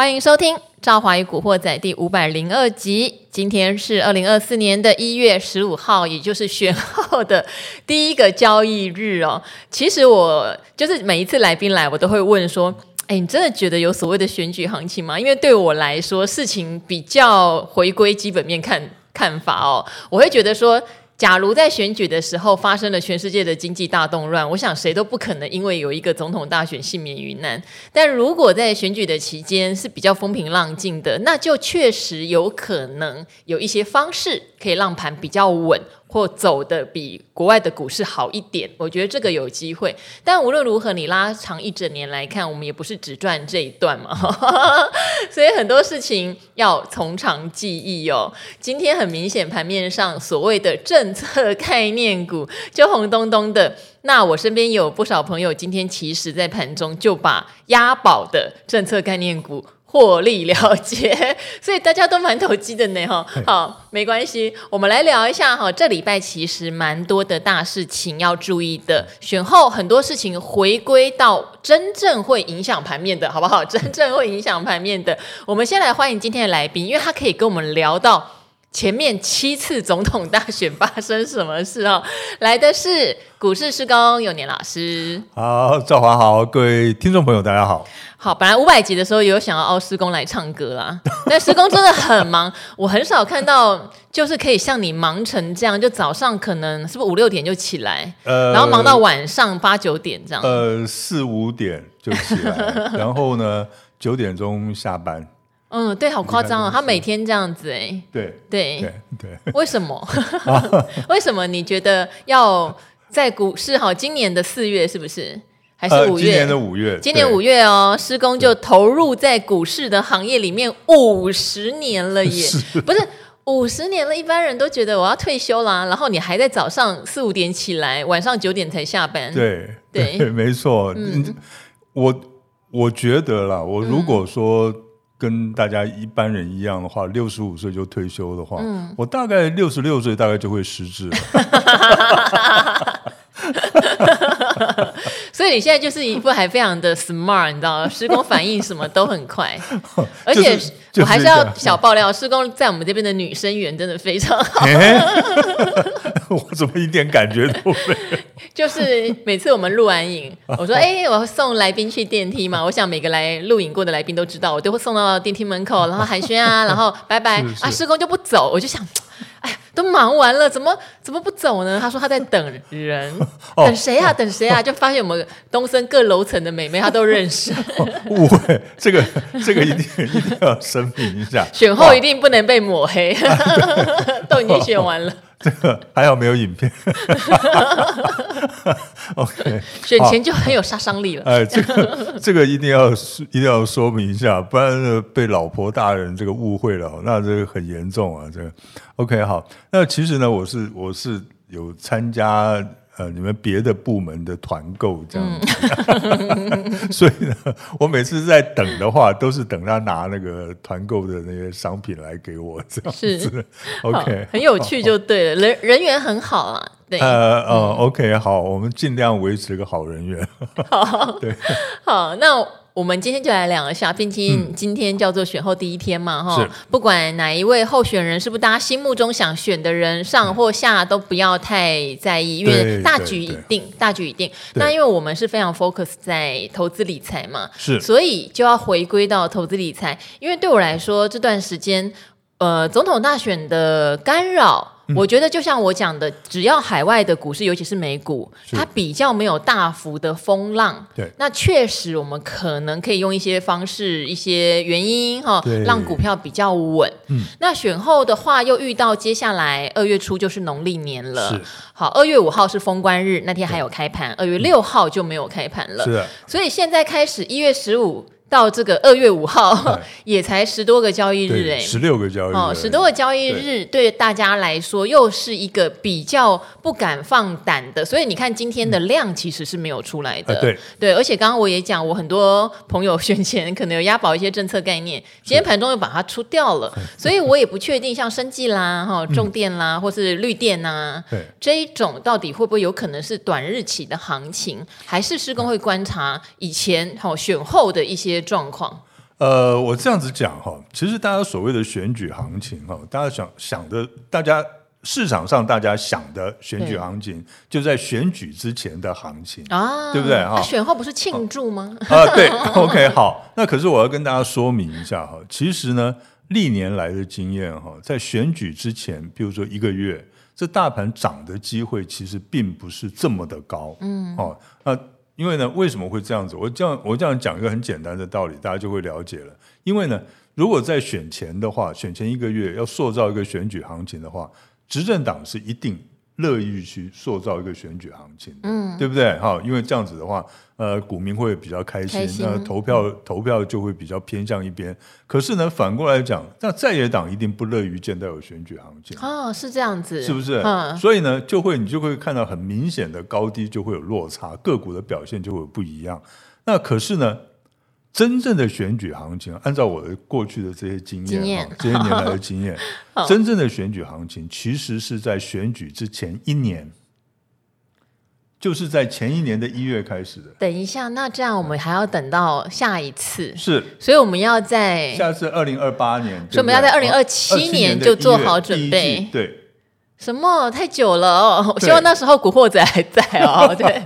欢迎收听《赵华与古惑仔》第五百零二集。今天是二零二四年的一月十五号，也就是选后的第一个交易日哦。其实我就是每一次来宾来，我都会问说：“哎，你真的觉得有所谓的选举行情吗？”因为对我来说，事情比较回归基本面看看法哦，我会觉得说。假如在选举的时候发生了全世界的经济大动乱，我想谁都不可能因为有一个总统大选幸免于难。但如果在选举的期间是比较风平浪静的，那就确实有可能有一些方式可以让盘比较稳。或走的比国外的股市好一点，我觉得这个有机会。但无论如何，你拉长一整年来看，我们也不是只赚这一段嘛，所以很多事情要从长计议哦。今天很明显，盘面上所谓的政策概念股就红咚咚的。那我身边有不少朋友，今天其实在盘中就把押宝的政策概念股。获利了结，所以大家都蛮投机的呢，哈。好，没关系，我们来聊一下哈。这礼拜其实蛮多的大事情要注意的，选后很多事情回归到真正会影响盘面的，好不好？真正会影响盘面的，我们先来欢迎今天的来宾，因为他可以跟我们聊到前面七次总统大选发生什么事哦。来的是股市师公永年老师，好，赵华好，各位听众朋友大家好。好，本来五百集的时候有想要邀师公来唱歌啦，但师公真的很忙，我很少看到就是可以像你忙成这样，就早上可能是不是五六点就起来，呃，然后忙到晚上八九点这样，呃，四五点就起来，然后呢九点钟下班。嗯，对，好夸张哦，他每天这样子哎，对对对对，为什么？为什么你觉得要在股市好？今年的四月是不是？还是五月？呃、今年的五月，今年五月哦，施工就投入在股市的行业里面五十年了耶，是不是五十年了？一般人都觉得我要退休啦，然后你还在早上四五点起来，晚上九点才下班。对对，对，没错。嗯，我我觉得啦，我如果说跟大家一般人一样的话，六十五岁就退休的话，嗯、我大概六十六岁大概就会失智了。所以你现在就是一副还非常的 smart，你知道吗？施工反应什么都很快，而且我还是要小爆料，施工在我们这边的女生缘真的非常好。我怎么一点感觉都没有？就是每次我们录完影，我说：“哎，我送来宾去电梯嘛。”我想每个来录影过的来宾都知道，我都会送到电梯门口，然后寒暄啊，然后拜拜啊，施工就不走，我就想。都忙完了，怎么怎么不走呢？他说他在等人，等谁啊？等谁啊？就发现我们东森各楼层的美眉，他都认识。误会，这个这个一定一定要声明一下，选后一定不能被抹黑，都已经选完了。这个还好没有影片。OK，选前就很有杀伤力了。哎，这个这个一定要一定要说明一下，不然被老婆大人这个误会了，那这个很严重啊。这个 OK，好，那其实呢，我是我是有参加。呃，你们别的部门的团购这样子，嗯、所以呢，我每次在等的话，都是等他拿那个团购的那些商品来给我这样子。是，OK，很有趣就对了，人人缘很好啊。对，呃，哦、嗯，OK，好，我们尽量维持个好人缘。好，对，好，那。我们今天就来聊一下，毕竟今天叫做选后第一天嘛，哈、嗯，不管哪一位候选人是不是大家心目中想选的人，上或下都不要太在意，因为大局已定，大局已定。那因为我们是非常 focus 在投资理财嘛，是，所以就要回归到投资理财。因为对我来说，这段时间，呃，总统大选的干扰。我觉得就像我讲的，只要海外的股市，尤其是美股，它比较没有大幅的风浪，对，那确实我们可能可以用一些方式、一些原因哈，让股票比较稳。嗯，那选后的话，又遇到接下来二月初就是农历年了，是。好，二月五号是封关日，那天还有开盘，二月六号就没有开盘了，是，所以现在开始一月十五。到这个二月五号，也才十多个交易日哎，十六个交易日哦，十多个交易日对。大家来说又是一个比较不敢放胆的，所以你看今天的量其实是没有出来的，嗯、对。对，而且刚刚我也讲，我很多朋友选前可能有押宝一些政策概念，今天盘中又把它出掉了，所以我也不确定像生技啦、哈重电啦，嗯、或是绿电呐，对。这一种到底会不会有可能是短日期的行情，还是施工会观察以前好选后的一些。状况，呃，我这样子讲哈，其实大家所谓的选举行情哈，大家想想的，大家市场上大家想的选举行情，就在选举之前的行情啊，对不对哈？那选后不是庆祝吗？啊，对，OK，好。那可是我要跟大家说明一下哈，其实呢，历年来的经验哈，在选举之前，比如说一个月，这大盘涨的机会其实并不是这么的高，嗯，哦，那。因为呢，为什么会这样子？我这样我这样讲一个很简单的道理，大家就会了解了。因为呢，如果在选前的话，选前一个月要塑造一个选举行情的话，执政党是一定。乐意去塑造一个选举行情，嗯，对不对？哈，因为这样子的话，呃，股民会比较开心，开心那投票投票就会比较偏向一边。可是呢，反过来讲，那在野党一定不乐于见到有选举行情。哦，是这样子，是不是？嗯，所以呢，就会你就会看到很明显的高低就会有落差，个股的表现就会不一样。那可是呢？真正的选举行情，按照我的过去的这些经验，经验。这些年来的经验，真正的选举行情其实是在选举之前一年，就是在前一年的一月开始的。等一下，那这样我们还要等到下一次，是，所以我们要在下次二零二八年，所以我们要在二零二七年就做好准备，对。什么太久了哦？希望那时候古惑仔还在哦。对，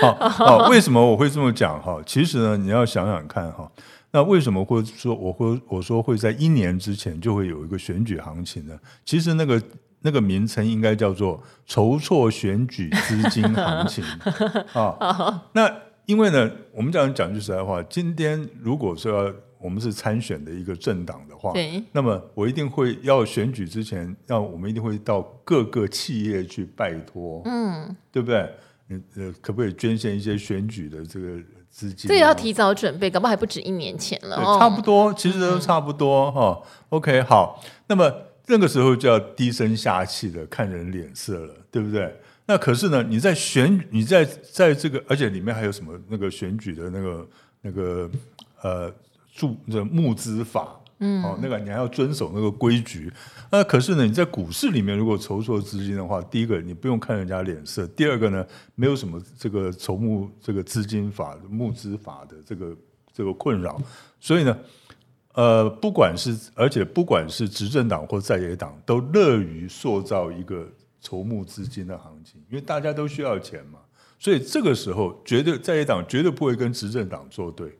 好，好，为什么我会这么讲哈？其实呢，你要想想看哈，那为什么会说我会我说会在一年之前就会有一个选举行情呢？其实那个那个名称应该叫做筹措选举资金行情 啊。那因为呢，我们这样讲句实在话，今天如果说要我们是参选的一个政党的话，对，那么我一定会要选举之前，要我们一定会到各个企业去拜托，嗯，对不对？你呃，可不可以捐献一些选举的这个资金？这也要提早准备，搞不好还不止一年前了。对，差不多，其实都差不多哈。嗯。OK，好，那么那个时候就要低声下气的看人脸色了，对不对？那可是呢，你在选，你在在这个，而且里面还有什么那个选举的那个那个呃。注这募资法，嗯，哦，那个你还要遵守那个规矩。那可是呢，你在股市里面如果筹措资金的话，第一个你不用看人家脸色，第二个呢，没有什么这个筹募这个资金法、募资法的这个这个困扰。所以呢，呃，不管是而且不管是执政党或在野党，都乐于塑造一个筹募资金的行情，因为大家都需要钱嘛。所以这个时候，绝对在野党绝对不会跟执政党作对。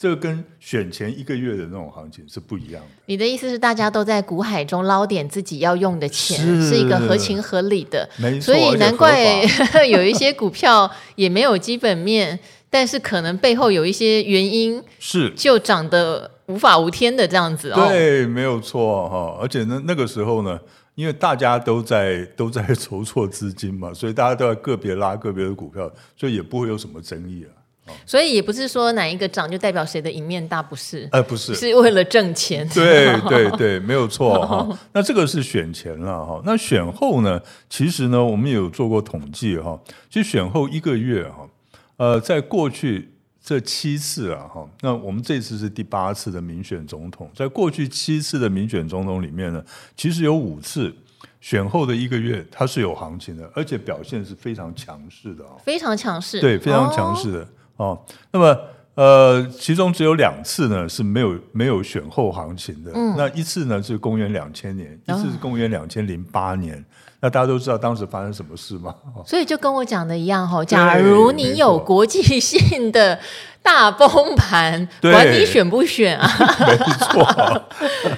这个跟选前一个月的那种行情是不一样的。你的意思是，大家都在股海中捞点自己要用的钱，是，是一个合情合理的。没错，所以难怪 有一些股票也没有基本面，但是可能背后有一些原因，是就涨得无法无天的这样子哦。对，没有错哈。而且呢，那个时候呢，因为大家都在都在筹措资金嘛，所以大家都在个别拉个别的股票，所以也不会有什么争议啊。所以也不是说哪一个涨就代表谁的赢面大，不是？呃，不是，是为了挣钱。对对对，没有错哈。那这个是选前了哈。那选后呢？其实呢，我们也有做过统计哈。其实选后一个月哈，呃，在过去这七次啊哈，那我们这次是第八次的民选总统，在过去七次的民选总统里面呢，其实有五次选后的一个月它是有行情的，而且表现是非常强势的啊，非常强势，对，非常强势的。哦哦，那么呃，其中只有两次呢是没有没有选后行情的。嗯，那一次呢是公元两千年，一次是公元两千零八年。哦。那大家都知道当时发生什么事吗？所以就跟我讲的一样哈，假如你有国际性的大崩盘，管你选不选啊？没错，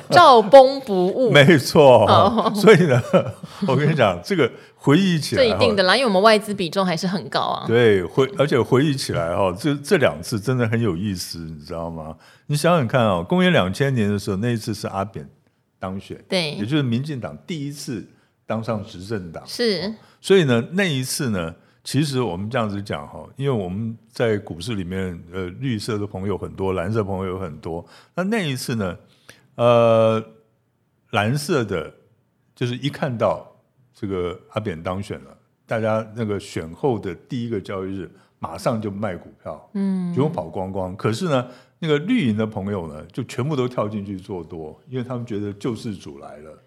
照崩不误。没错，所以呢，我跟你讲这个。回忆起来，这一定的啦，因为我们外资比重还是很高啊。对，回而且回忆起来哈，这这两次真的很有意思，你知道吗？你想想看啊，公元两千年的时候，那一次是阿扁当选，对，也就是民进党第一次当上执政党，是。所以呢，那一次呢，其实我们这样子讲哈，因为我们在股市里面，呃，绿色的朋友很多，蓝色朋友有很多。那那一次呢，呃，蓝色的，就是一看到。这个阿扁当选了，大家那个选后的第一个交易日，马上就卖股票，嗯，全部跑光光。可是呢，那个绿营的朋友呢，就全部都跳进去做多，因为他们觉得救世主来了。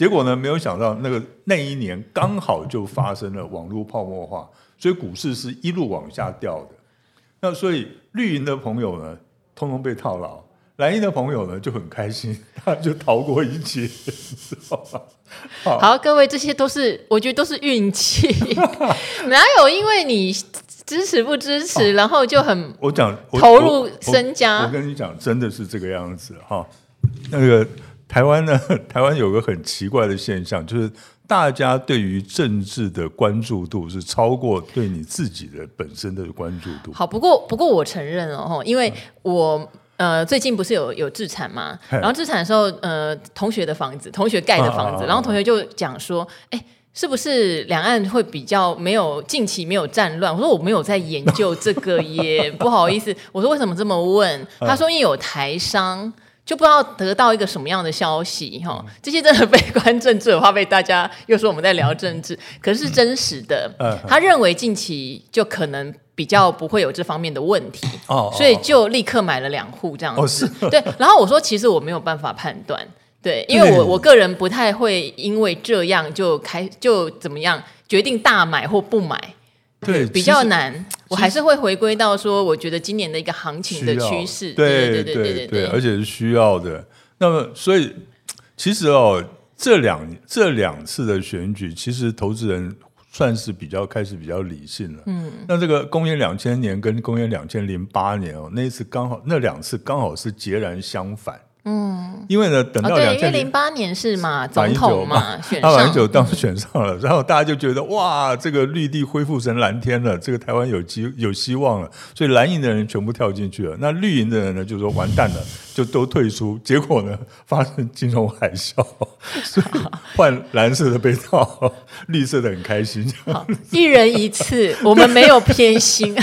结果呢，没有想到那个那一年刚好就发生了网络泡沫化，所以股市是一路往下掉的。那所以绿营的朋友呢，通通被套牢。蓝营的朋友呢就很开心，他就逃过一劫，知道吗？好，好，各位，这些都是我觉得都是运气，哪有因为你支持不支持，哦、然后就很我讲投入身家我我我。我跟你讲，真的是这个样子哈。那个台湾呢，台湾有个很奇怪的现象，就是大家对于政治的关注度是超过对你自己的本身的关注度。好，不过不过我承认哦，因为我。嗯呃，最近不是有有自产嘛？然后自产的时候，呃，同学的房子，同学盖的房子，然后同学就讲说，哎，是不是两岸会比较没有近期没有战乱？我说我没有在研究这个耶，不好意思。我说为什么这么问？他说因为有台商，就不知道得到一个什么样的消息哈。这些真的悲观政治，的话被大家又说我们在聊政治，可是是真实的。他认为近期就可能。比较不会有这方面的问题，哦，所以就立刻买了两户这样子。哦、对，然后我说其实我没有办法判断，对，因为我我个人不太会因为这样就开就怎么样决定大买或不买，对，比较难。我还是会回归到说，我觉得今年的一个行情的趋势，对对对对对对，而且是需要的。那么，所以其实哦，这两这两次的选举，其实投资人。算是比较开始比较理性了。嗯，那这个公元两千年跟公元两千零八年哦，那一次刚好那两次刚好是截然相反。嗯，因为呢，等到两千零八年是嘛，总统嘛，选上马英九当时选上了，然后大家就觉得哇，这个绿地恢复成蓝天了，这个台湾有机有希望了，所以蓝营的人全部跳进去了，那绿营的人呢就说完蛋了。就都退出，结果呢，发生金融海啸，所以换蓝色的被套，绿色的很开心。好，一人一次，我们没有偏心。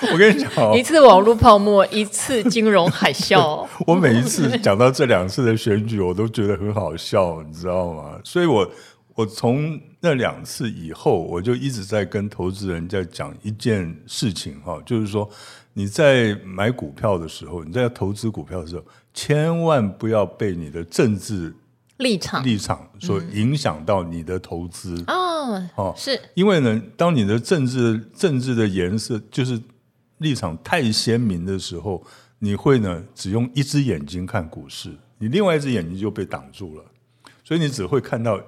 我跟你讲，一次网络泡沫，一次金融海啸。我每一次讲到这两次的选举，我都觉得很好笑，你知道吗？所以我我从那两次以后，我就一直在跟投资人在讲一件事情哈，就是说。你在买股票的时候，你在投资股票的时候，千万不要被你的政治立场立场所影响到你的投资哦。哦，是因为呢，当你的政治政治的颜色就是立场太鲜明的时候，你会呢只用一只眼睛看股市，你另外一只眼睛就被挡住了，所以你只会看到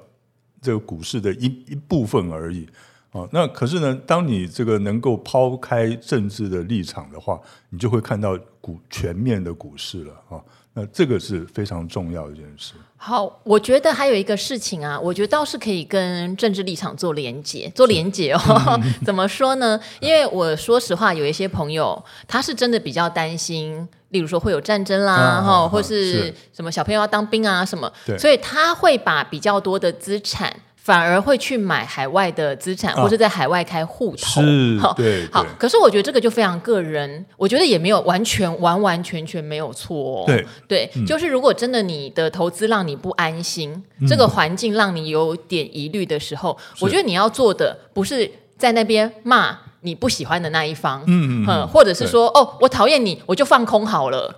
这个股市的一一部分而已。哦，那可是呢，当你这个能够抛开政治的立场的话，你就会看到股全面的股市了啊。那这个是非常重要的一件事。好，我觉得还有一个事情啊，我觉得倒是可以跟政治立场做连结，做连结哦。怎么说呢？因为我说实话，有一些朋友他是真的比较担心，例如说会有战争啦，哈、啊，或是什么小朋友要当兵啊什么，所以他会把比较多的资产。反而会去买海外的资产，或者在海外开户头。是，对，好。可是我觉得这个就非常个人，我觉得也没有完全完完全全没有错。对，对，就是如果真的你的投资让你不安心，这个环境让你有点疑虑的时候，我觉得你要做的不是在那边骂你不喜欢的那一方，嗯嗯，或者是说哦，我讨厌你，我就放空好了，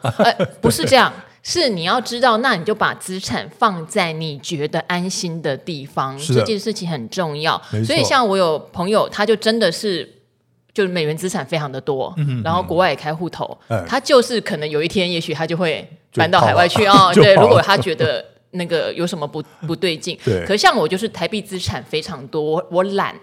不是这样。是你要知道，那你就把资产放在你觉得安心的地方，这件事情很重要。所以像我有朋友，他就真的是就是美元资产非常的多，嗯、然后国外也开户头，嗯、他就是可能有一天，也许他就会搬到海外去啊。对，如果他觉得那个有什么不不对劲，对。可像我就是台币资产非常多，我我懒。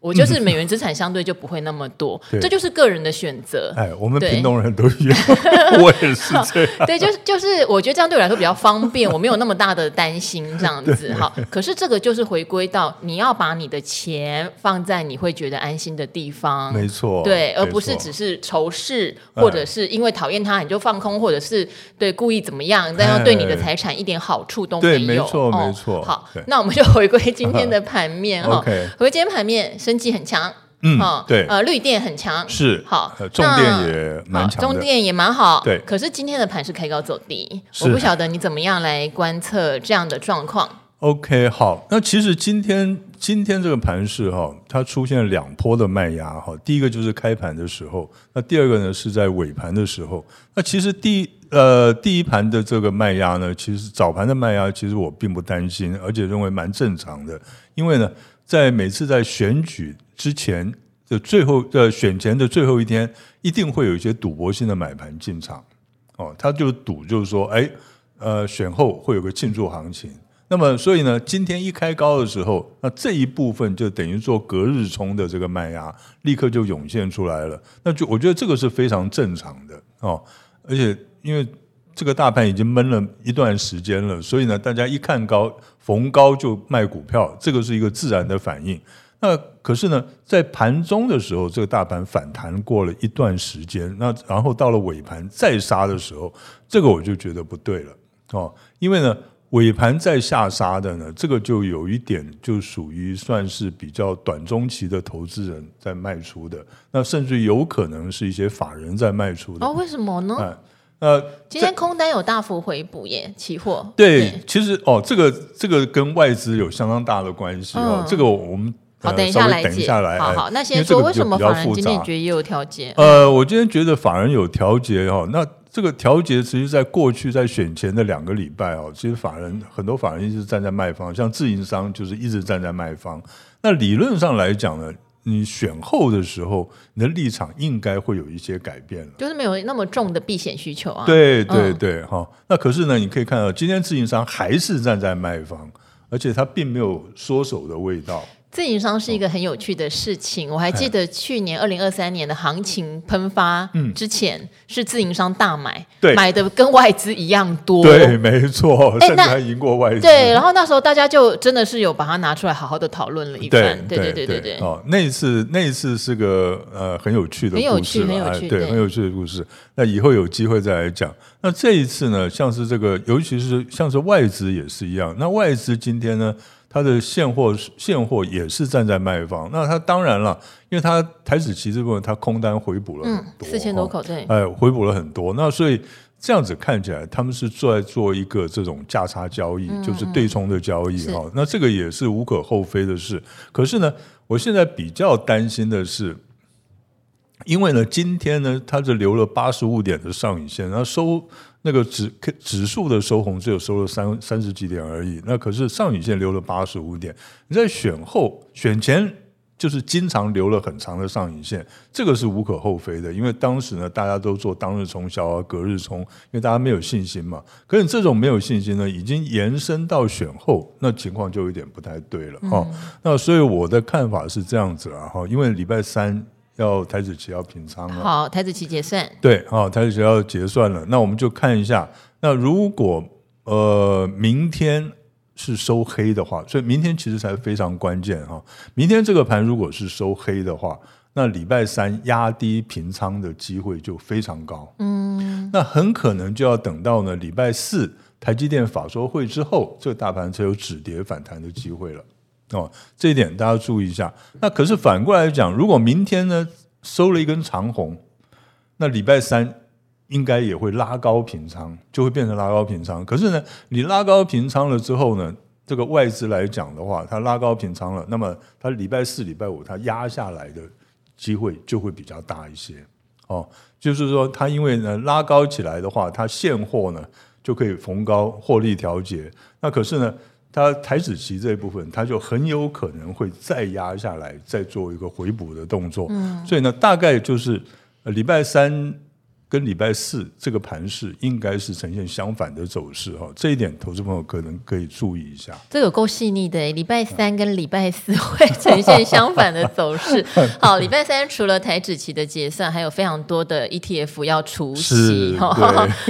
我就是美元资产相对就不会那么多，这就是个人的选择。哎，我们屏东人都一样，我也是这样。对，就是就是，我觉得这样对我来说比较方便，我没有那么大的担心这样子。好，可是这个就是回归到你要把你的钱放在你会觉得安心的地方，没错。对，而不是只是仇视，或者是因为讨厌他你就放空，或者是对故意怎么样，但要对你的财产一点好处都没有。没错，没错。好，那我们就回归今天的盘面 哈，回归今天盘面。生技很强，嗯，对，呃，绿电很强，是好，重电也蛮强，重电也蛮好，对。可是今天的盘是开高走低，我不晓得你怎么样来观测这样的状况。OK，好，那其实今天今天这个盘势哈，它出现了两波的卖压哈，第一个就是开盘的时候，那第二个呢是在尾盘的时候。那其实第呃第一盘的这个卖压呢，其实早盘的卖压，其实我并不担心，而且认为蛮正常的，因为呢。在每次在选举之前，的最后呃选前的最后一天，一定会有一些赌博性的买盘进场哦，他就赌就是说，哎，呃，选后会有个庆祝行情。那么所以呢，今天一开高的时候，那这一部分就等于做隔日冲的这个卖压，立刻就涌现出来了。那就我觉得这个是非常正常的哦，而且因为这个大盘已经闷了一段时间了，所以呢，大家一看高逢高就卖股票，这个是一个自然的反应。那可是呢，在盘中的时候，这个大盘反弹过了一段时间，那然后到了尾盘再杀的时候，这个我就觉得不对了哦，因为呢，尾盘再下杀的呢，这个就有一点就属于算是比较短中期的投资人在卖出的，那甚至有可能是一些法人在卖出的哦，为什么呢？哎呃，今天空单有大幅回补耶，期货。对，对其实哦，这个这个跟外资有相当大的关系哦。嗯、这个我们好等一下来，等一下来。好好，那先说为什么法人今天觉得也有调节？呃，我今天觉得法人有调节哦。那这个调节其实在过去在选前的两个礼拜哦，其实法人很多法人一直站在卖方，像自营商就是一直站在卖方。那理论上来讲呢？你选后的时候，你的立场应该会有一些改变了，就是没有那么重的避险需求啊。对对对，哈、嗯。那可是呢，你可以看到今天自营商还是站在卖方，而且他并没有缩手的味道。自营商是一个很有趣的事情，我还记得去年二零二三年的行情喷发之前，是自营商大买，买的跟外资一样多，对，没错，甚至还赢过外资。对，然后那时候大家就真的是有把它拿出来好好的讨论了一番，对对对对对。哦，那一次那一次是个呃很有趣的故事，很有趣，很有趣，对，很有趣的故事。那以后有机会再来讲。那这一次呢，像是这个，尤其是像是外资也是一样。那外资今天呢？它的现货现货也是站在卖方，那它当然了，因为它台子期这部分它空单回补了很多，四千多口对，哎，回补了很多，那所以这样子看起来，他们是在做一个这种价差交易，就是对冲的交易哈。那这个也是无可厚非的事。可是呢，我现在比较担心的是，因为呢，今天呢，它是留了八十五点的上影线，然后收。那个指指数的收红只有收了三三十几点而已，那可是上影线留了八十五点。你在选后选前就是经常留了很长的上影线，这个是无可厚非的，因为当时呢大家都做当日冲销啊、隔日冲，因为大家没有信心嘛。可是这种没有信心呢，已经延伸到选后，那情况就有点不太对了哈。嗯、那所以我的看法是这样子啊哈，因为礼拜三。要台子期要平仓了，好，台子期结算，对，好，台子期要结算了，那我们就看一下，那如果呃明天是收黑的话，所以明天其实才非常关键哈，明天这个盘如果是收黑的话，那礼拜三压低平仓的机会就非常高，嗯，那很可能就要等到呢礼拜四台积电法说会之后，这个大盘才有止跌反弹的机会了。哦，这一点大家注意一下。那可是反过来讲，如果明天呢收了一根长红，那礼拜三应该也会拉高平仓，就会变成拉高平仓。可是呢，你拉高平仓了之后呢，这个外资来讲的话，它拉高平仓了，那么它礼拜四、礼拜五它压下来的机会就会比较大一些。哦，就是说它因为呢拉高起来的话，它现货呢就可以逢高获利调节。那可是呢？它台子棋这一部分，它就很有可能会再压下来，再做一个回补的动作。嗯，所以呢，大概就是礼拜三。跟礼拜四这个盘势应该是呈现相反的走势哈，这一点投资朋友可能可以注意一下。这个够细腻的，礼拜三跟礼拜四会呈现相反的走势。好，礼拜三除了台指期的结算，还有非常多的 ETF 要除息哈。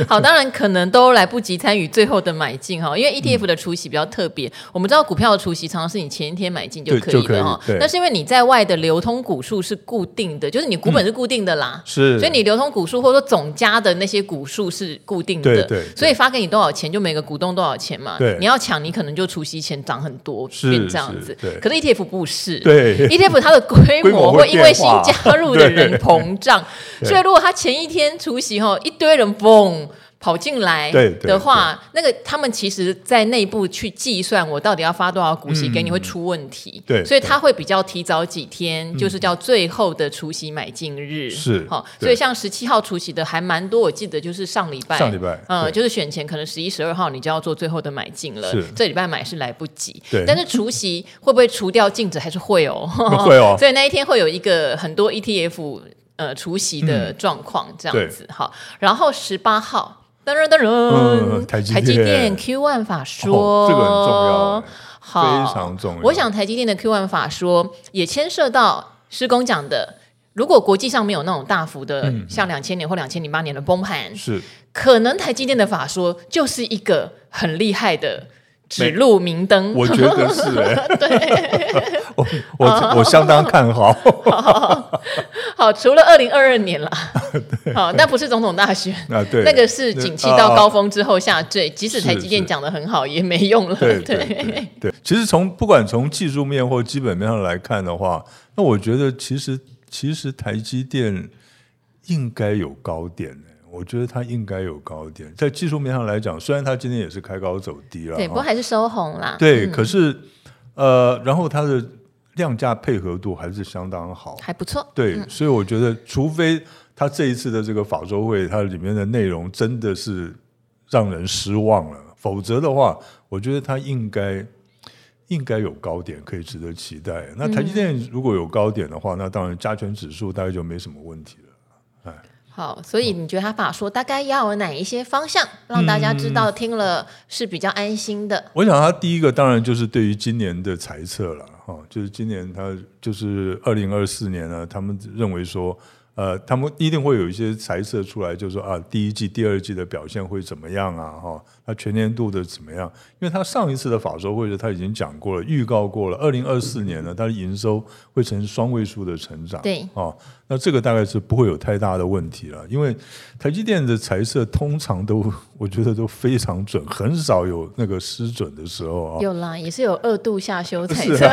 好，当然可能都来不及参与最后的买进哈，因为 ETF 的除息比较特别。嗯、我们知道股票的除息常常是你前一天买进就可以的哈，那是因为你在外的流通股数是固定的，就是你股本是固定的啦，嗯、是，所以你流通股数或者说总加的那些股数是固定的，对对，所以发给你多少钱，就每个股东多少钱嘛。对，你要抢，你可能就除夕前涨很多，是这样子。对，可是 ETF 不是，对，ETF 它的规模会因为新加入的人膨胀，所以如果他前一天除夕后，一堆人嘣。跑进来对的话，那个他们其实在内部去计算我到底要发多少股息给你会出问题，对，所以他会比较提早几天，就是叫最后的除息买进日，是好，所以像十七号除息的还蛮多，我记得就是上礼拜，上礼拜，嗯，就是选前可能十一、十二号你就要做最后的买进了，是。这礼拜买是来不及，对，但是除息会不会除掉净值还是会哦，会哦，所以那一天会有一个很多 ETF 呃除息的状况这样子，好，然后十八号。噔噔噔，台积电 Q one 法说，哦，这个很重要，好，非常重要。我想台积电的 Q one 法说也牵涉到施工讲的，如果国际上没有那种大幅的，嗯、像两千年或两千零八年的崩盘，是可能台积电的法说就是一个很厉害的。指路明灯，我觉得是哎、欸，对，我我我相当看好。好，好，好，除了二零二二年了，好，那不是总统大选。啊，对，那个是景气到高峰之后下坠，即使台积电讲的很好也没用了，对对对，对。其实从不管从技术面或基本面上来看的话，那我觉得其实其实台积电应该有高点。我觉得它应该有高点，在技术面上来讲，虽然它今天也是开高走低了，对，不过还是收红啦。对，嗯、可是呃，然后它的量价配合度还是相当好，还不错。对，嗯、所以我觉得，除非它这一次的这个法周会，它里面的内容真的是让人失望了，否则的话，我觉得它应该应该有高点可以值得期待。那台积电如果有高点的话，嗯、那当然加权指数大概就没什么问题了。哎。好，所以你觉得他法说大概要有哪一些方向，让大家知道听了是比较安心的？我想他第一个当然就是对于今年的财测了，哈，就是今年他就是二零二四年呢，他们认为说。呃，他们一定会有一些财测出来，就是说啊，第一季、第二季的表现会怎么样啊？哈，他全年度的怎么样？因为他上一次的法说会，他已经讲过了，预告过了，二零二四年呢，他的营收会呈双位数的成长。对，哦，那这个大概是不会有太大的问题了，因为台积电的财测通常都，我觉得都非常准，很少有那个失准的时候啊。有啦，也是有二度下修 财测，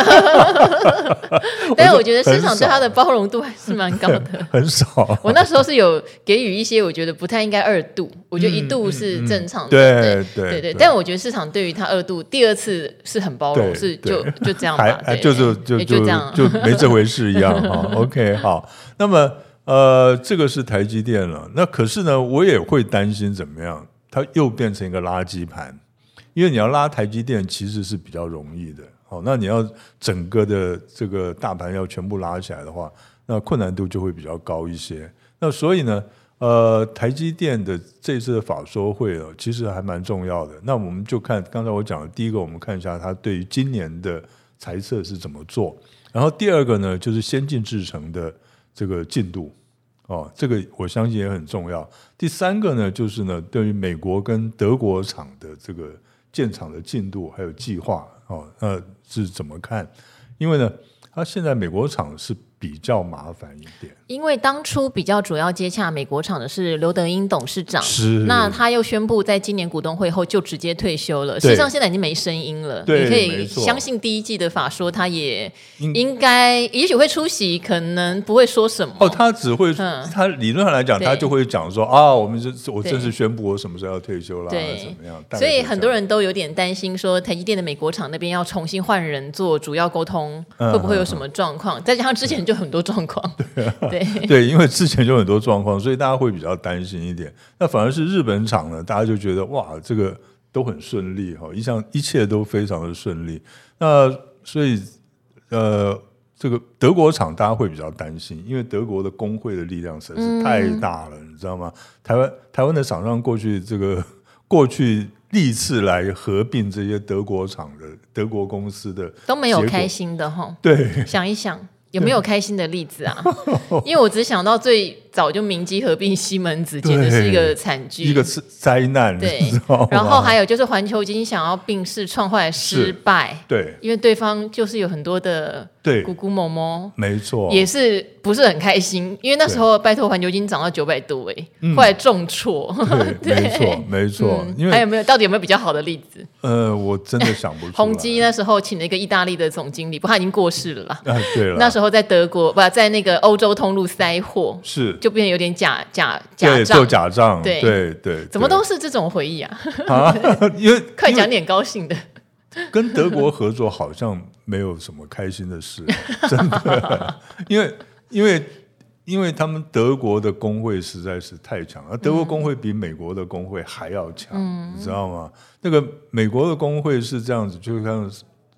但是我觉得市场对它的包容度还是蛮高的，很少。我那时候是有给予一些，我觉得不太应该二度，我觉得一度是正常的。对对对，但我觉得市场对于它二度第二次是很包容，是就就这样吧，就是就就这样，就没这回事一样哈。OK，好，那那么呃，这个是台积电了。那可是呢，我也会担心怎么样，它又变成一个垃圾盘，因为你要拉台积电其实是比较容易的。好，那你要整个的这个大盘要全部拉起来的话。那困难度就会比较高一些。那所以呢，呃，台积电的这次的法说会哦，其实还蛮重要的。那我们就看刚才我讲的，第一个，我们看一下它对于今年的财测是怎么做。然后第二个呢，就是先进制程的这个进度哦，这个我相信也很重要。第三个呢，就是呢，对于美国跟德国厂的这个建厂的进度还有计划哦，那是怎么看？因为呢，它现在美国厂是。比较麻烦一点，因为当初比较主要接洽美国厂的是刘德英董事长，是。那他又宣布在今年股东会后就直接退休了。实际上现在已经没声音了，对你可以相信第一季的法说，他也应该也许会出席，可能不会说什么。哦，他只会，嗯、他理论上来讲，他就会讲说啊，我们这我正式宣布我什么时候要退休了，对。怎么样？所以很多人都有点担心，说台积电的美国厂那边要重新换人做主要沟通，嗯、会不会有什么状况？嗯、再加上之前就很多状况，对、啊、对对，因为之前就很多状况，所以大家会比较担心一点。那反而是日本厂呢，大家就觉得哇，这个都很顺利哈，一向一切都非常的顺利。那所以呃，这个德国厂大家会比较担心，因为德国的工会的力量实在是太大了，嗯、你知道吗？台湾台湾的厂商过去这个过去历次来合并这些德国厂的德国公司的都没有开心的哈。对，想一想。有没有开心的例子啊？因为我只想到最早就明基合并西门子，简直是一个惨剧，一个是灾难。对，然后还有就是环球金想要并市创后来失败，对，因为对方就是有很多的对姑姑某某，没错，也是不是很开心，因为那时候拜托环球金涨到九百多哎，后来重挫，对，没错没错。因为还有没有？到底有没有比较好的例子？呃，我真的想不出来。宏基那时候请了一个意大利的总经理，不过他已经过世了啦。对了，那时候在德国不在那个欧洲通路塞货是。就变得有点假假假账，做假账，对对对，怎么都是这种回忆啊？啊，因为 快讲点高兴的。跟德国合作好像没有什么开心的事，真的，因为因为因为他们德国的工会实在是太强，了德国工会比美国的工会还要强，嗯、你知道吗？那个美国的工会是这样子，就像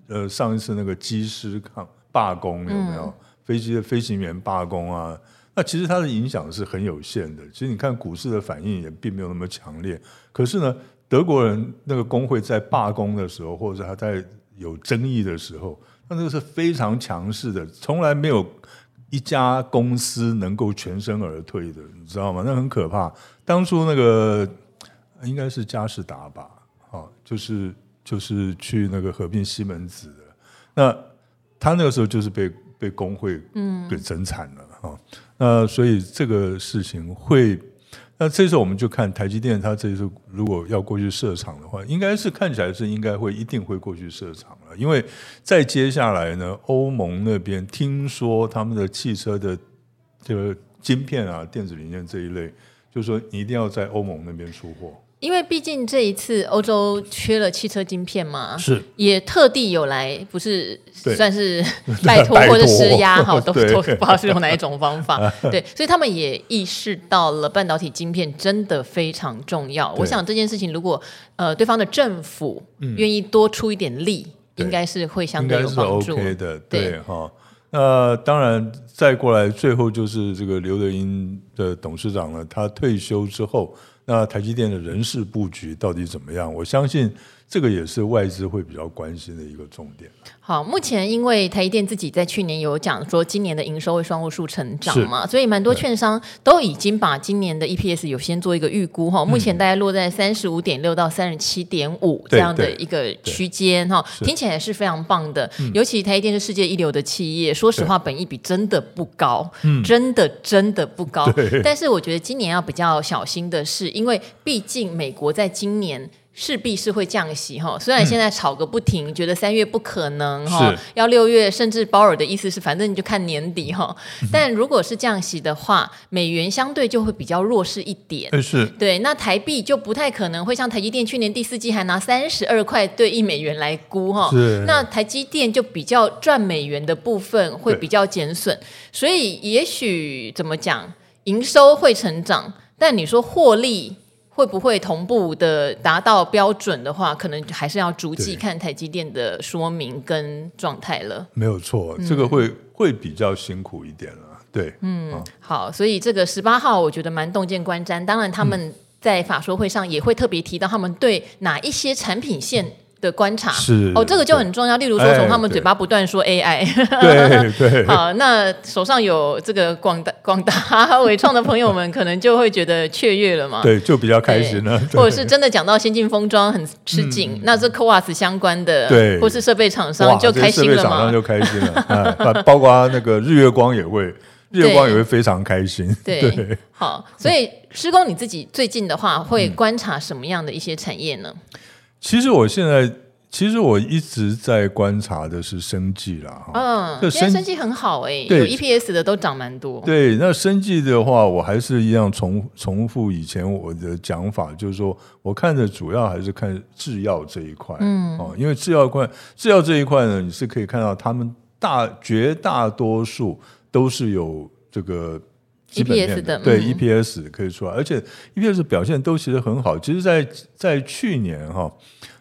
呃上一次那个机师抗罢工有没有？嗯、飞机的飞行员罢工啊，那其实它的影响是很有限的。其实你看股市的反应也并没有那么强烈，可是呢。德国人那个工会在罢工的时候，或者他在有争议的时候，那这个是非常强势的，从来没有一家公司能够全身而退的，你知道吗？那很可怕。当初那个应该是佳士达吧，啊，就是就是去那个合并西门子的，那他那个时候就是被被工会给整惨了啊。那所以这个事情会。那这时候我们就看台积电，它这次如果要过去设厂的话，应该是看起来是应该会一定会过去设厂了，因为再接下来呢，欧盟那边听说他们的汽车的这个晶片啊、电子零件这一类，就是说你一定要在欧盟那边出货。因为毕竟这一次欧洲缺了汽车晶片嘛，是也特地有来，不是算是 拜托或者施压哈，都都不知道是用哪一种方法，对，所以他们也意识到了半导体晶片真的非常重要。我想这件事情如果呃对方的政府愿意多出一点力，嗯、应该是会相对有帮助。OK 的，对哈。那当然再过来，最后就是这个刘德英的董事长呢，他退休之后。那台积电的人事布局到底怎么样？我相信这个也是外资会比较关心的一个重点。好，目前因为台积电自己在去年有讲说今年的营收会双位数成长嘛，所以蛮多券商都已经把今年的 EPS 有先做一个预估哈，目前大概落在三十五点六到三十七点五这样的一个区间哈，听起来是非常棒的。尤其台积电是世界一流的企业，说实话，本益比真的不高，真的真的不高。但是我觉得今年要比较小心的是，因为毕竟美国在今年。势必是会降息哈，虽然现在吵个不停，嗯、觉得三月不可能哈，要六月，甚至鲍尔的意思是，反正你就看年底哈。但如果是降息的话，美元相对就会比较弱势一点。是，对，那台币就不太可能会像台积电去年第四季还拿三十二块兑一美元来估哈。是，那台积电就比较赚美元的部分会比较减损，所以也许怎么讲，营收会成长，但你说获利。会不会同步的达到标准的话，可能还是要逐季看台积电的说明跟状态了。没有错，这个会、嗯、会比较辛苦一点了。对，嗯，哦、好，所以这个十八号我觉得蛮洞见观瞻。当然，他们在法说会上也会特别提到他们对哪一些产品线。的观察是哦，这个就很重要。例如说，从他们嘴巴不断说 AI，对 对。好，那手上有这个广大广大伟创的朋友们，可能就会觉得雀跃了嘛。对，就比较开心了。或者是真的讲到先进封装很吃紧，那这 CoWoS 相关的，对，或是设备厂商就开心了嘛。设备厂商就开心了，包括那个日月光也会，日月光也会非常开心。对，好，所以施工你自己最近的话，会观察什么样的一些产业呢？其实我现在，其实我一直在观察的是生计啦，嗯，因为生计很好哎、欸，有 EPS 的都涨蛮多。对，那生计的话，我还是一样重重复以前我的讲法，就是说我看的主要还是看制药这一块，嗯，哦，因为制药块制药这一块呢，你是可以看到他们大绝大多数都是有这个。EPS 的对 EPS 可以出来，而且 EPS 表现都其实很好。其实在，在在去年哈，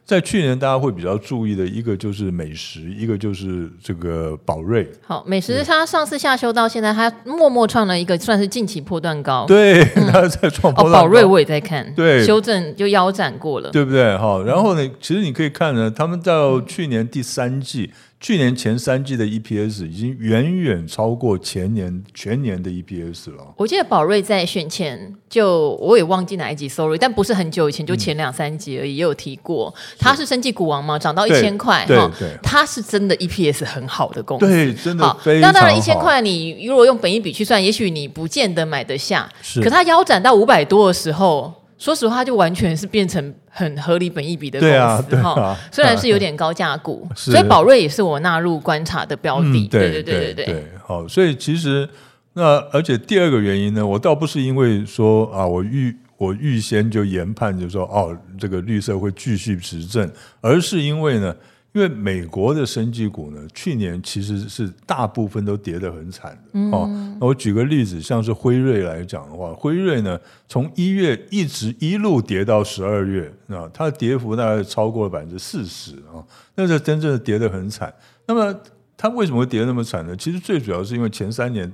在去年大家会比较注意的一个就是美食，一个就是这个宝瑞。好，美食它上次下修到现在，它默默创了一个算是近期破断高。对，它在创。哦，宝瑞我也在看，对，修正就腰斩过了，对不对？哈，然后呢，其实你可以看呢，他们到去年第三季。去年前三季的 EPS 已经远远超过前年全年的 EPS 了。我记得宝瑞在选前就我也忘记哪一集，sorry，但不是很久以前，就前两三集而已，也有提过。它是生技股王嘛，涨到一千块哈，它是真的 EPS 很好的公司，对，真的非常好。那当然一千块，你如果用本益比去算，也许你不见得买得下。是，可它腰斩到五百多的时候。说实话，就完全是变成很合理本益比的公司哈。虽然是有点高价股，所以宝瑞也是我纳入观察的标的。对对对对对。好，所以其实那而且第二个原因呢，我倒不是因为说啊，我预我预先就研判，就说哦，这个绿色会继续执政，而是因为呢。因为美国的生技股呢，去年其实是大部分都跌得很惨的哦。那我举个例子，像是辉瑞来讲的话，辉瑞呢从一月一直一路跌到十二月啊，它的跌幅大概超过了百分之四十啊，那是真正的跌得很惨。那么它为什么会跌得那么惨呢？其实最主要是因为前三年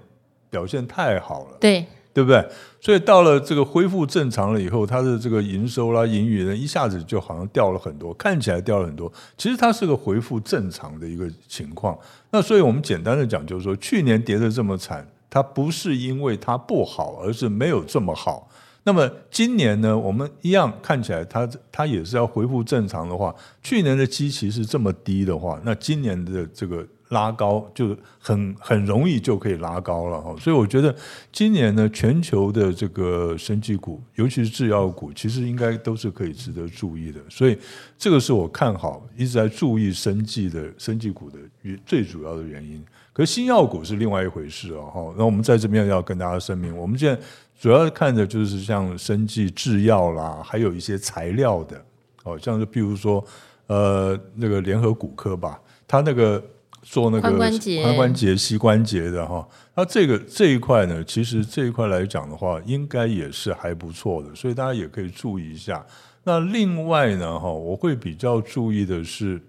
表现太好了。对。对不对？所以到了这个恢复正常了以后，它的这个营收啦、盈余呢，一下子就好像掉了很多，看起来掉了很多。其实它是个恢复正常的一个情况。那所以我们简单的讲，就是说去年跌得这么惨，它不是因为它不好，而是没有这么好。那么今年呢，我们一样看起来它它也是要恢复正常的话，去年的基期是这么低的话，那今年的这个。拉高就很很容易就可以拉高了哈，所以我觉得今年呢，全球的这个生技股，尤其是制药股，其实应该都是可以值得注意的。所以这个是我看好一直在注意生技的生技股的最主要的原因。可是新药股是另外一回事哦哈。那我们在这边要跟大家声明，我们现在主要看的就是像生技制药啦，还有一些材料的哦，像是比如说呃那个联合骨科吧，它那个。做那个髋关节、髋关节、膝关节的哈，那这个这一块呢，其实这一块来讲的话，应该也是还不错的，所以大家也可以注意一下。那另外呢，哈，我会比较注意的是，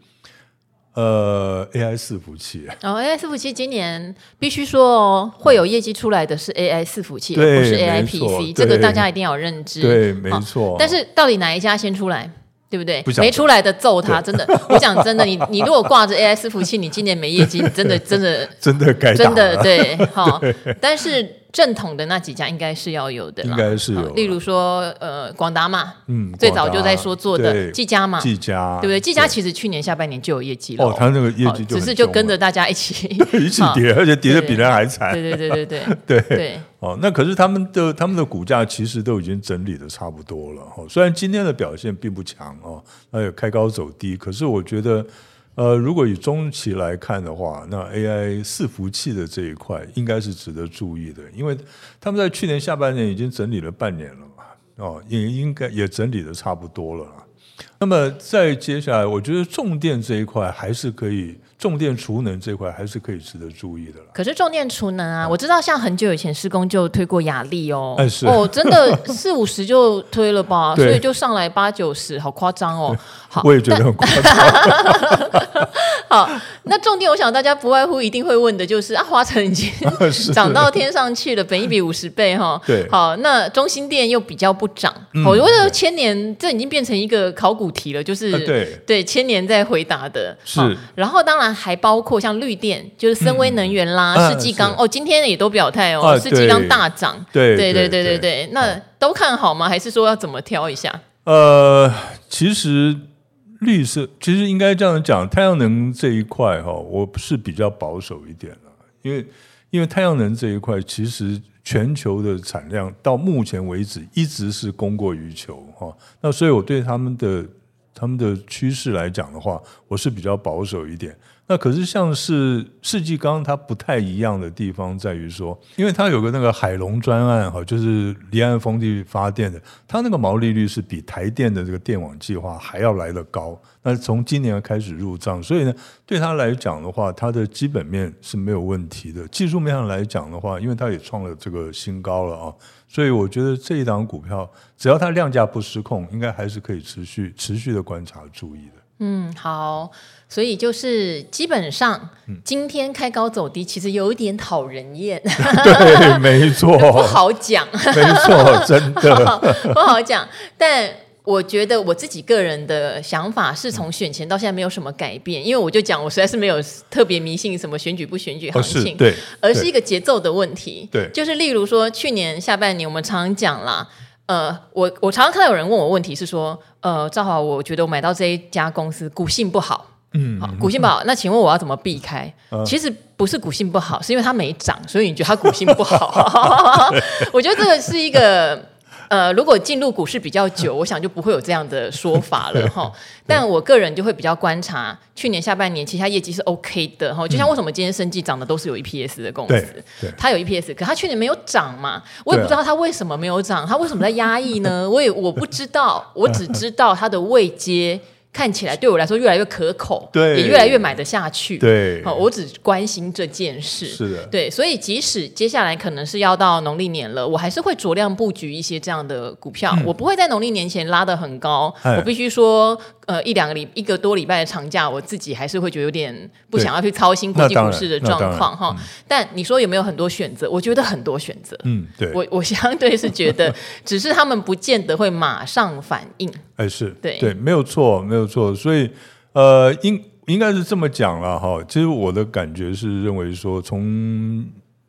呃，AI 伺服器。哦，AI 伺服器今年必须说哦，会有业绩出来的是 AI 伺服器，对不是 AI PC，这个大家一定要认知。对，没错。但是到底哪一家先出来？对不对？没出来的揍他，真的。我讲真的，你你如果挂着 AI 伺服器，你今年没业绩，你真的真的 真的该真的对 哈。但是正统的那几家应该是要有的，应该是有。例如说，呃，广达嘛，嗯，最早就在说做的技嘉嘛，技嘉，对不对？技嘉其实去年下半年就有业绩了，哦，他那个业绩就只是就跟着大家一起 一起跌，而且跌的比人还惨。对对对对对 对对。哦，那可是他们的他们的股价其实都已经整理的差不多了哦。虽然今天的表现并不强哦，那也开高走低，可是我觉得，呃，如果以中期来看的话，那 AI 伺服器的这一块应该是值得注意的，因为他们在去年下半年已经整理了半年了嘛，哦，也应该也整理的差不多了。那么在接下来，我觉得重电这一块还是可以。重电储能这块还是可以值得注意的啦。可是重电储能啊，我知道像很久以前施工就推过雅力哦，哎、是哦，真的四五十就推了吧，所以就上来八九十，好夸张哦。好，我也觉得很夸张。好，那重点我想大家不外乎一定会问的就是啊，华城已经 涨到天上去了，本一比五十倍哈。对，好，那中心店又比较不涨，嗯、我觉得千年这已经变成一个考古题了，就是、啊、对对千年在回答的。是，然后当然。还包括像绿电，就是森威能源啦、世纪钢哦，今天也都表态哦，世纪钢大涨，对对对对对对，那都看好吗？还是说要怎么挑一下？呃，其实绿色其实应该这样讲，太阳能这一块哈，我是比较保守一点了，因为因为太阳能这一块其实全球的产量到目前为止一直是供过于求哈，那所以我对他们的他们的趋势来讲的话，我是比较保守一点。那可是像是世纪钢，它不太一样的地方在于说，因为它有个那个海龙专案哈，就是离岸风力发电的，它那个毛利率是比台电的这个电网计划还要来得高。那从今年开始入账，所以呢，对它来讲的话，它的基本面是没有问题的。技术面上来讲的话，因为它也创了这个新高了啊，所以我觉得这一档股票，只要它量价不失控，应该还是可以持续持续的观察注意的。嗯，好，所以就是基本上今天开高走低，其实有一点讨人厌。对，没错，不好讲。没错，真的 不好讲。但我觉得我自己个人的想法是从选前到现在没有什么改变，因为我就讲我实在是没有特别迷信什么选举不选举行情，哦、对，而是一个节奏的问题。对，就是例如说去年下半年我们常常讲啦。呃，我我常常看到有人问我问题是说，呃，赵华，我觉得我买到这一家公司股性不好，嗯，好，股性不好，那请问我要怎么避开？嗯、其实不是股性不好，是因为它没涨，所以你觉得它股性不好。我觉得这个是一个呃，如果进入股市比较久，我想就不会有这样的说法了 哈。但我个人就会比较观察，去年下半年其他业绩是 OK 的哈。就像为什么今天生技涨的都是有 EPS 的公司，它有 EPS，可它去年没有涨嘛，我也不知道它为什么没有涨，它为什么在压抑呢？我也我不知道，我只知道它的位阶。看起来对我来说越来越可口，对，也越来越买得下去。对，好，我只关心这件事。是的，对，所以即使接下来可能是要到农历年了，我还是会酌量布局一些这样的股票。嗯、我不会在农历年前拉得很高。我必须说，呃，一两个礼一个多礼拜的长假，我自己还是会觉得有点不想要去操心国际股市的状况哈。但你说有没有很多选择？我觉得很多选择。嗯，对，我我相对是觉得，只是他们不见得会马上反应。哎，是对对，没有错，没有错，所以呃，应应该是这么讲了哈。其实我的感觉是认为说，从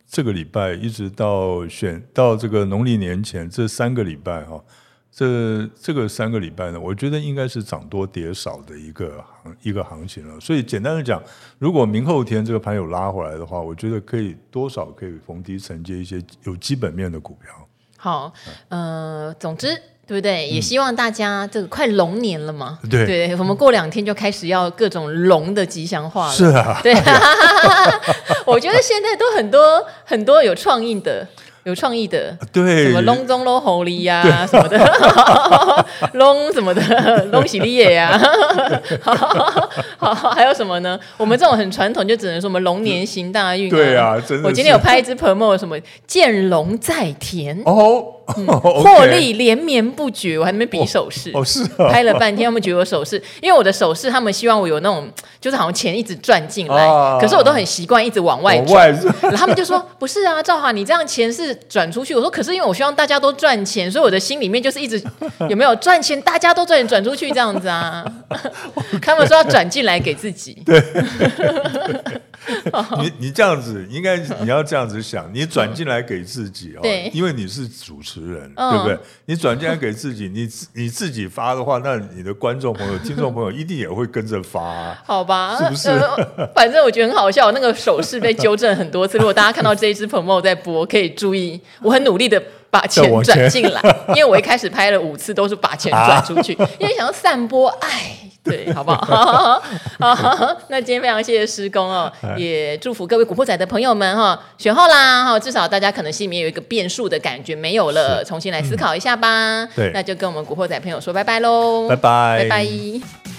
这个礼拜一直到选到这个农历年前这三个礼拜哈，这这个三个礼拜呢，我觉得应该是涨多跌少的一个行一个行情了。所以简单的讲，如果明后天这个盘有拉回来的话，我觉得可以多少可以逢低承接一些有基本面的股票。好，呃，总之。对不对？也希望大家这个快龙年了嘛，嗯、对，对，我们过两天就开始要各种龙的吉祥话了。是啊，对，我觉得现在都很多很多有创意的。有创意的，对，什么隆中龙狐狸呀，什么的，隆什么的，隆喜利耶呀，好，还有什么呢？我们这种很传统，就只能说我们龙年行大运。对啊，真的。我今天有拍一支 promo，什么见龙在田哦，获利连绵不绝。我还没比手势，哦是，拍了半天，他们觉得我手势，因为我的手势，他们希望我有那种，就是好像钱一直赚进来，可是我都很习惯一直往外转，然后他们就说不是啊，赵华，你这样钱是。转出去，我说可是因为我希望大家都赚钱，所以我的心里面就是一直有没有赚钱，大家都赚钱转出去这样子啊。他们说要转进来给自己。对，你你这样子应该你要这样子想，你转进来给自己哦，对，因为你是主持人，对不对？你转进来给自己，你你自己发的话，那你的观众朋友、听众朋友一定也会跟着发，好吧？是不是？反正我觉得很好笑，那个手势被纠正很多次。如果大家看到这一支 promo 在播，可以注意。我很努力的把钱转进来，因为我一开始拍了五次都是把钱转出去，啊、因为想要散播爱，对，好不 好？好，好，好，那今天非常谢谢师工哦，也祝福各位古惑仔的朋友们哈，选后啦哈，至少大家可能心里面有一个变数的感觉没有了，重新来思考一下吧。那就跟我们古惑仔朋友说拜拜喽，拜拜，拜拜。